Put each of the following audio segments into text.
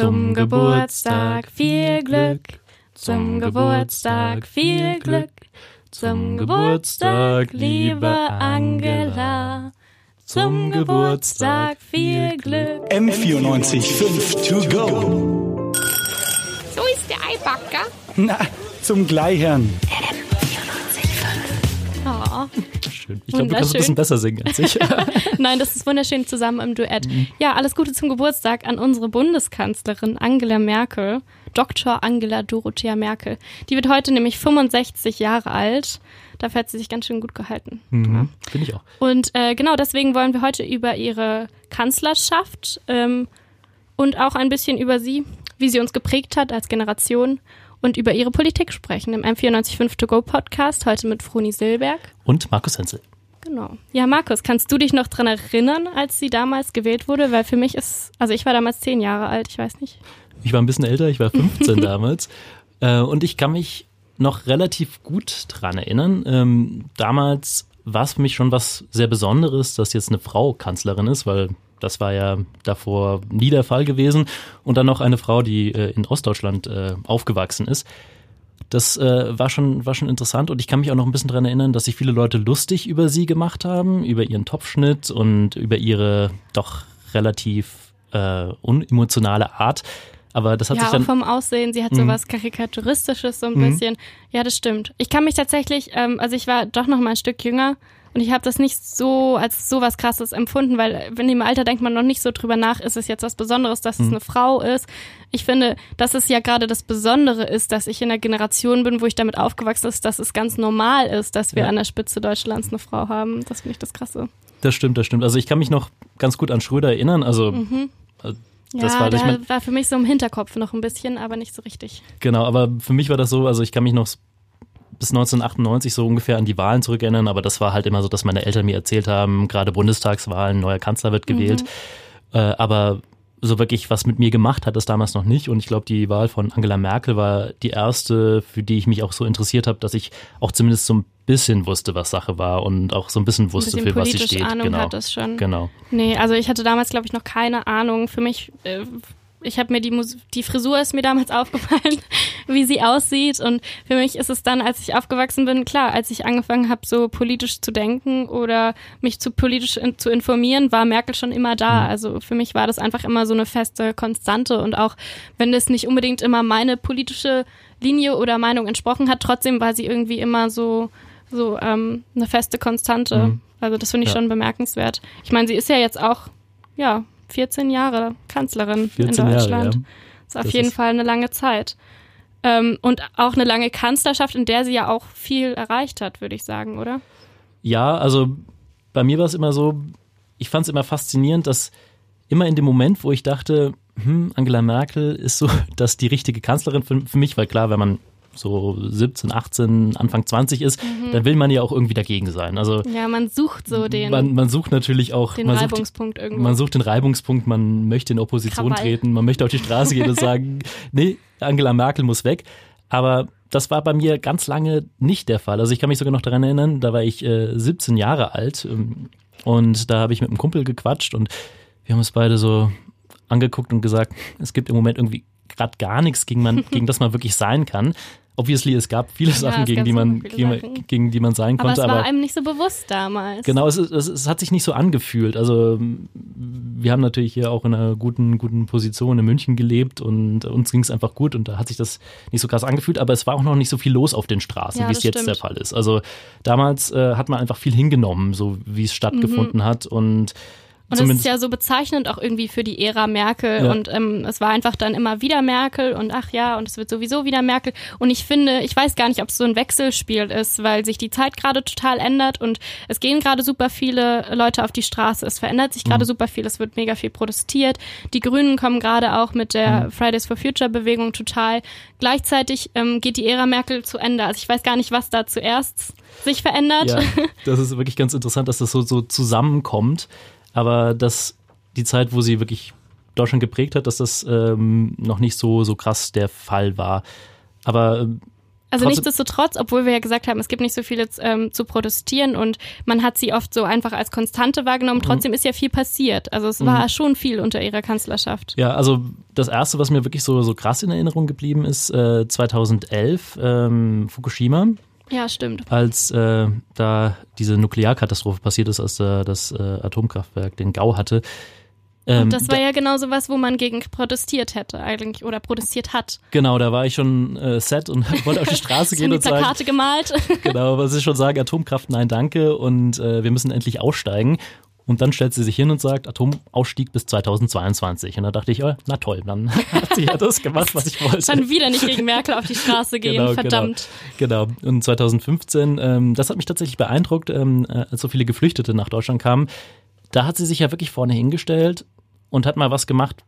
Zum Geburtstag viel Glück. Zum Geburtstag viel Glück. Zum Geburtstag, liebe Angela. Zum Geburtstag viel Glück. M94 5 to go. So ist der Eibacker. Na, zum Gleichern. Oh. Schön. Ich glaube, du kannst ein bisschen besser singen als ich. Nein, das ist wunderschön zusammen im Duett. Ja, alles Gute zum Geburtstag an unsere Bundeskanzlerin Angela Merkel, Dr. Angela Dorothea Merkel. Die wird heute nämlich 65 Jahre alt. Dafür hat sie sich ganz schön gut gehalten. Mhm, Finde ich auch. Und äh, genau deswegen wollen wir heute über ihre Kanzlerschaft ähm, und auch ein bisschen über sie, wie sie uns geprägt hat als Generation und über ihre Politik sprechen im M945 To Go Podcast, heute mit Froni Silberg. Und Markus Henzel. Genau. Ja, Markus, kannst du dich noch dran erinnern, als sie damals gewählt wurde? Weil für mich ist, also ich war damals zehn Jahre alt, ich weiß nicht. Ich war ein bisschen älter, ich war 15 damals. Äh, und ich kann mich noch relativ gut dran erinnern. Ähm, damals war es für mich schon was sehr Besonderes, dass jetzt eine Frau Kanzlerin ist, weil das war ja davor nie der Fall gewesen. Und dann noch eine Frau, die äh, in Ostdeutschland äh, aufgewachsen ist. Das äh, war, schon, war schon interessant und ich kann mich auch noch ein bisschen dran erinnern, dass sich viele Leute lustig über sie gemacht haben, über ihren Topfschnitt und über ihre doch relativ äh, unemotionale Art. Aber das hat ja, sich dann. auch vom Aussehen, sie hat so Mhm. was Karikaturistisches so ein Mhm. bisschen. Ja, das stimmt. Ich kann mich tatsächlich, ähm, also ich war doch noch mal ein Stück jünger und ich habe das nicht so als so was krasses empfunden, weil in dem Alter denkt man noch nicht so drüber nach, ist es jetzt was Besonderes, dass es Mhm. eine Frau ist. Ich finde, dass es ja gerade das Besondere ist, dass ich in einer Generation bin, wo ich damit aufgewachsen ist, dass es ganz normal ist, dass wir Ja. an der Spitze Deutschlands eine Frau haben. Das finde ich das Krasse. Das stimmt, das stimmt. Also ich kann mich noch ganz gut an Schröder erinnern. Also Mhm. Ja, das war, da ich mein, war für mich so im Hinterkopf noch ein bisschen, aber nicht so richtig. genau, aber für mich war das so, also ich kann mich noch bis 1998 so ungefähr an die Wahlen zurückerinnern, aber das war halt immer so, dass meine Eltern mir erzählt haben, gerade Bundestagswahlen, neuer Kanzler wird gewählt. Äh, aber so wirklich was mit mir gemacht hat das damals noch nicht. Und ich glaube, die Wahl von Angela Merkel war die erste, für die ich mich auch so interessiert habe, dass ich auch zumindest so ein bisschen wusste, was Sache war und auch so ein bisschen wusste, ein bisschen für was sie steht. Ahnung genau. hat es schon. Genau. Nee, also ich hatte damals, glaube ich, noch keine Ahnung. Für mich, äh, ich habe mir die, Mus die Frisur ist mir damals aufgefallen, wie sie aussieht. Und für mich ist es dann, als ich aufgewachsen bin, klar, als ich angefangen habe, so politisch zu denken oder mich zu politisch in, zu informieren, war Merkel schon immer da. Also für mich war das einfach immer so eine feste Konstante. Und auch wenn das nicht unbedingt immer meine politische Linie oder Meinung entsprochen hat, trotzdem war sie irgendwie immer so, so ähm, eine feste Konstante. Mhm. Also das finde ich Ja. schon bemerkenswert. Ich meine, sie ist ja jetzt auch, ja, 14 Jahre Kanzlerin 14 in Jahre, Deutschland. ja. ist auf Das jeden ist- Fall eine lange Zeit. Ähm, und auch eine lange Kanzlerschaft, in der sie ja auch viel erreicht hat, würde ich sagen, oder? Ja, also bei mir war es immer so, ich fand es immer faszinierend, dass immer in dem Moment, wo ich dachte, hm, Angela Merkel ist so, dass die richtige Kanzlerin für, für mich, weil klar, wenn man so 17, 18, Anfang 20 ist, dann will man ja auch irgendwie dagegen sein. Also Ja, man sucht so den, man, man sucht natürlich auch, den man sucht, Reibungspunkt irgendwo. man sucht den Reibungspunkt, man möchte in Opposition Krawall. treten, man möchte auf die Straße gehen und sagen, nee, Angela Merkel muss weg. Aber das war bei mir ganz lange nicht der Fall. Also ich kann mich sogar noch daran erinnern, da war ich äh, 17 Jahre alt ähm, und da habe ich mit einem Kumpel gequatscht und wir haben uns beide so angeguckt und gesagt, es gibt im Moment irgendwie gerade gar nichts, gegen, man, gegen das man wirklich sein kann. Obviously, es gab viele Sachen, es gegen die man, Sachen. gegen die man sein aber es konnte. war einem nicht so bewusst damals. Genau, es, es, es hat sich nicht so angefühlt. Also wir haben natürlich hier auch in einer guten, guten Position in München gelebt und uns ging es einfach gut und da hat sich das nicht so krass angefühlt, aber es war auch noch nicht so viel los auf den Straßen, Ja, wie es jetzt stimmt. der Fall ist. Also damals äh, hat man einfach viel hingenommen, so wie es stattgefunden hat und Und das ist zumindest ja so bezeichnend auch irgendwie für die Ära Merkel. Ja. Und ähm, es war einfach dann immer wieder Merkel und ach ja, und es wird sowieso wieder Merkel. Und ich finde, ich weiß gar nicht, ob es so ein Wechselspiel ist, weil sich die Zeit gerade total ändert und es gehen gerade super viele Leute auf die Straße. Es verändert sich Mhm. gerade super viel, es wird mega viel protestiert. Die Grünen kommen gerade auch mit der Mhm. Fridays for Future Bewegung total. Gleichzeitig ähm, geht die Ära Merkel zu Ende. Also ich weiß gar nicht, was da zuerst sich verändert. Ja, das ist wirklich ganz interessant, dass das so, so zusammenkommt. Aber dass die Zeit, wo sie wirklich Deutschland geprägt hat, dass das ähm, noch nicht so, so krass der Fall war. Aber ähm, Also nichtsdestotrotz, obwohl wir ja gesagt haben, es gibt nicht so viele ähm, zu protestieren und man hat sie oft so einfach als Konstante Mhm. wahrgenommen, trotzdem ist ja viel passiert. Also es war schon viel unter ihrer Kanzlerschaft. Ja, also das erste, was mir wirklich so, so krass in Erinnerung geblieben ist, äh, 2011 ähm, Fukushima, Ja, stimmt. als äh, da diese Nuklearkatastrophe passiert ist, als äh, das äh, Atomkraftwerk den Gau hatte. Ähm, Und das war ja genau so was, wo man gegen protestiert hätte eigentlich oder protestiert hat. Genau, da war ich schon äh, set und wollte auf die Straße gehen und sagen, Plakate gemalt. genau, was ich schon sagen, Atomkraft, nein, danke und äh, wir müssen endlich aussteigen. Und dann stellt sie sich hin und sagt, Atomausstieg bis 2022. Und da dachte ich, oh, na toll, dann hat sie ja das gemacht, was ich wollte. Dann wieder nicht gegen Merkel auf die Straße gehen, Genau, verdammt. Genau. genau. Und 2015, ähm, das hat mich tatsächlich beeindruckt, ähm, äh, als so viele Geflüchtete nach Deutschland kamen. Da hat sie sich ja wirklich vorne hingestellt und hat mal was gemacht,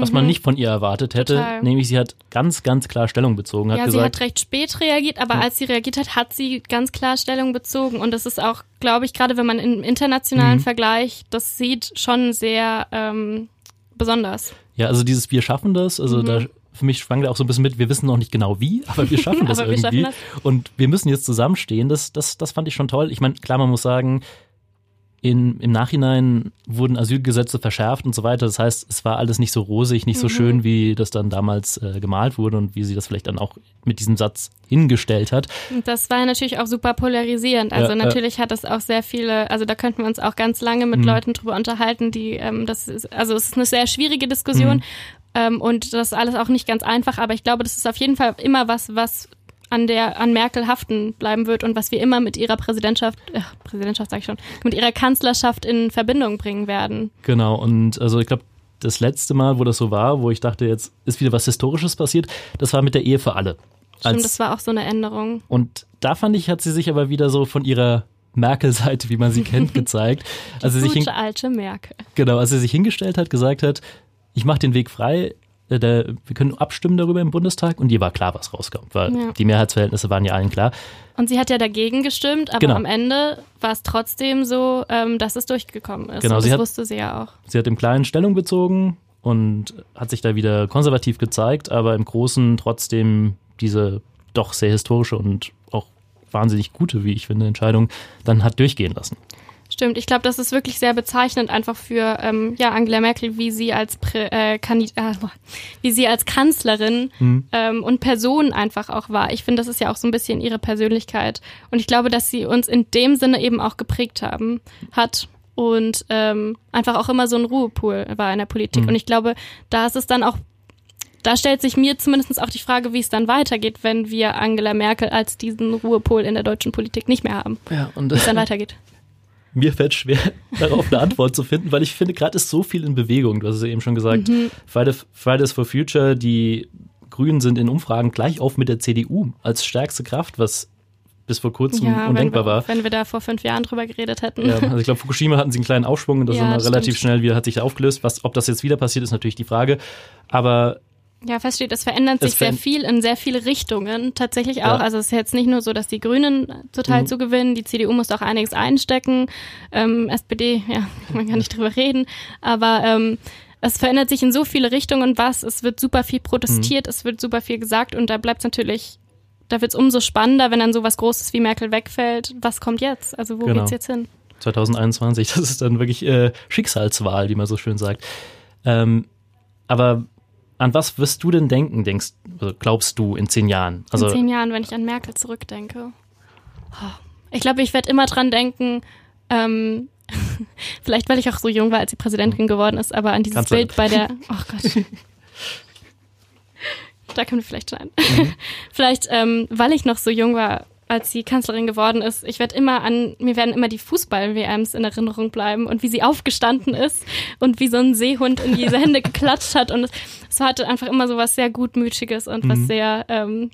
was man nicht von ihr erwartet hätte. Mhm. Total. Nämlich sie hat ganz, ganz klar Stellung bezogen, hat Ja, sie gesagt, hat recht spät reagiert, aber als sie reagiert hat, hat sie ganz klar Stellung bezogen. Und das ist auch, glaube ich, gerade wenn man im internationalen Mhm. Vergleich das sieht, schon sehr ähm, besonders. ja, also dieses Wir schaffen das, also da für mich schwang da auch so ein bisschen mit, wir wissen noch nicht genau wie, aber wir schaffen das Aber wir irgendwie. schaffen Und wir müssen jetzt zusammenstehen. Das, das, das fand ich schon toll. Ich meine, klar, man muss sagen, in, im Nachhinein wurden Asylgesetze verschärft und so weiter. Das heißt, es war alles nicht so rosig, nicht so schön, wie das dann damals äh, gemalt wurde und wie sie das vielleicht dann auch mit diesem Satz hingestellt hat. Und das war natürlich auch super polarisierend. Also Ja, ja. natürlich hat es auch sehr viele, also da könnten wir uns auch ganz lange mit Leuten drüber unterhalten, die, ähm, das ist, also es ist eine sehr schwierige Diskussion ähm, und das ist alles auch nicht ganz einfach, aber ich glaube, das ist auf jeden Fall immer was, was an der an Merkel haften bleiben wird und was wir immer mit ihrer Präsidentschaft, äh, Präsidentschaft sag ich schon, mit ihrer Kanzlerschaft in Verbindung bringen werden. Genau, und also ich glaube, das letzte Mal, wo das so war, wo ich dachte, jetzt ist wieder was Historisches passiert, das war mit der Ehe für alle. Stimmt, das war auch so eine Änderung. Und da fand ich, hat sie sich aber wieder so von ihrer Merkel-Seite, wie man sie kennt, gezeigt. Also sich hin, Gute alte Merkel. genau, als sie sich hingestellt hat, gesagt hat, ich mache den Weg frei, äh, der, wir können abstimmen darüber im Bundestag und ihr war klar, was rauskommt, weil Ja. die Mehrheitsverhältnisse waren ja allen klar. Und sie hat ja dagegen gestimmt, aber Genau. am Ende war es trotzdem so, ähm, dass es durchgekommen ist. Genau, und das hat- wusste sie ja auch. Sie hat im Kleinen Stellung bezogen und hat sich da wieder konservativ gezeigt, aber im Großen trotzdem diese doch sehr historische und auch wahnsinnig gute, wie ich finde, Entscheidung dann hat durchgehen lassen. Stimmt, ich glaube, das ist wirklich sehr bezeichnend einfach für ähm, ja, Angela Merkel, wie sie als Prä äh, Kandid äh, wie sie als Kanzlerin ähm, und Person einfach auch war. Ich finde, das ist ja auch so ein bisschen ihre Persönlichkeit. Und ich glaube, dass sie uns in dem Sinne eben auch geprägt haben, hat und ähm, einfach auch immer so ein Ruhepol war in der Politik. Und ich glaube, da ist es dann auch da stellt sich mir zumindest auch die Frage, wie es dann weitergeht, wenn wir Angela Merkel als diesen Ruhepol in der deutschen Politik nicht mehr haben. Ja, und Wie es dann weitergeht. Mir fällt schwer, darauf eine Antwort zu finden, weil ich finde, gerade ist so viel in Bewegung. Du hast es ja eben schon gesagt, Fridays, Fridays for Future, die Grünen sind in Umfragen gleich auf mit der CDU als stärkste Kraft, was bis vor kurzem Ja, wenn undenkbar wir, war. wenn wir da vor fünf Jahren drüber geredet hätten. Ja, also ich glaube, Fukushima hatten sie einen kleinen Aufschwung und das Ja, das relativ stimmt. schnell wieder, hat sich aufgelöst. Was, ob das jetzt wieder passiert, ist natürlich die Frage. Aber Ja, feststeht, es verändert Es sich sehr veränd- viel in sehr viele Richtungen. Tatsächlich auch. Ja. Also es ist jetzt nicht nur so, dass die Grünen total Mhm. zu gewinnen, die CDU muss auch einiges einstecken. Ähm, SPD, ja, man kann nicht drüber reden. Aber ähm, es verändert sich in so viele Richtungen was. Es wird super viel protestiert, es wird super viel gesagt und da bleibt es natürlich, da wird es umso spannender, wenn dann sowas Großes wie Merkel wegfällt. Was kommt jetzt? Also wo Genau. geht's jetzt hin? 2021, das ist dann wirklich äh, Schicksalswahl, wie man so schön sagt. Ähm, aber an was wirst du denn denken, denkst, also glaubst du in zehn Jahren? Also in zehn Jahren, wenn ich an Merkel zurückdenke. Ich glaube, ich werde immer dran denken, ähm, vielleicht weil ich auch so jung war, als sie Präsidentin geworden ist, aber an dieses Kanzlerin. Bild bei der, oh Gott. da können wir vielleicht schneiden. Mhm. vielleicht, ähm, weil ich noch so jung war, als sie Kanzlerin geworden ist, ich werde immer an, mir werden immer die Fußball-WMs in Erinnerung bleiben und wie sie aufgestanden ist und wie so ein Seehund in diese Hände geklatscht hat und es, es hatte einfach immer so was sehr Gutmütiges und Mhm. was sehr ähm,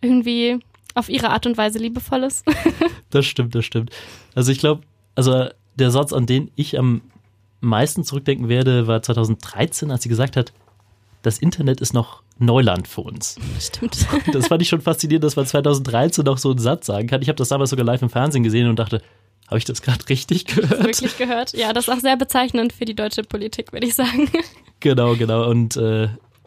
irgendwie auf ihre Art und Weise liebevolles. Das stimmt, das stimmt. Also ich glaube, also der Satz, an den ich am meisten zurückdenken werde, war 2013, als sie gesagt hat, das Internet ist noch Neuland für uns. Stimmt. Das fand ich schon faszinierend, dass man 2013 noch so einen Satz sagen kann. Ich habe das damals sogar live im Fernsehen gesehen und dachte, habe ich das gerade richtig gehört? Wirklich gehört. Ja, das ist auch sehr bezeichnend für die deutsche Politik, würde ich sagen. Genau, genau. Und äh,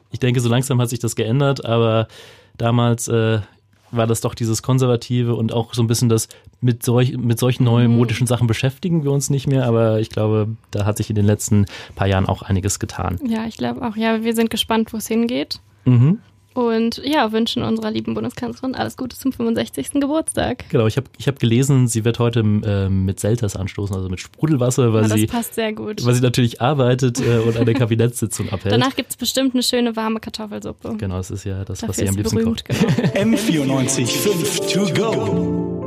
ich denke, so langsam hat sich das geändert, aber damals, äh, war das doch dieses Konservative und auch so ein bisschen das mit, solch, mit solchen neuen modischen Sachen beschäftigen wir uns nicht mehr, aber ich glaube, da hat sich in den letzten paar Jahren auch einiges getan. Ja, ich glaube auch. Ja, wir sind gespannt, wo es hingeht. Mhm. Und ja, wünschen unserer lieben Bundeskanzlerin alles Gute zum 65. Geburtstag. Genau, ich habe ich hab gelesen, sie wird heute äh, mit Selters anstoßen, also mit Sprudelwasser, weil, Ja, das sie, passt sehr gut. weil sie natürlich arbeitet äh, und eine Kabinettssitzung abhält. Danach gibt's bestimmt eine schöne warme Kartoffelsuppe. Genau, das ist ja das, was Dafür sie am liebsten kocht. berühmt, genau. M94 5 to go.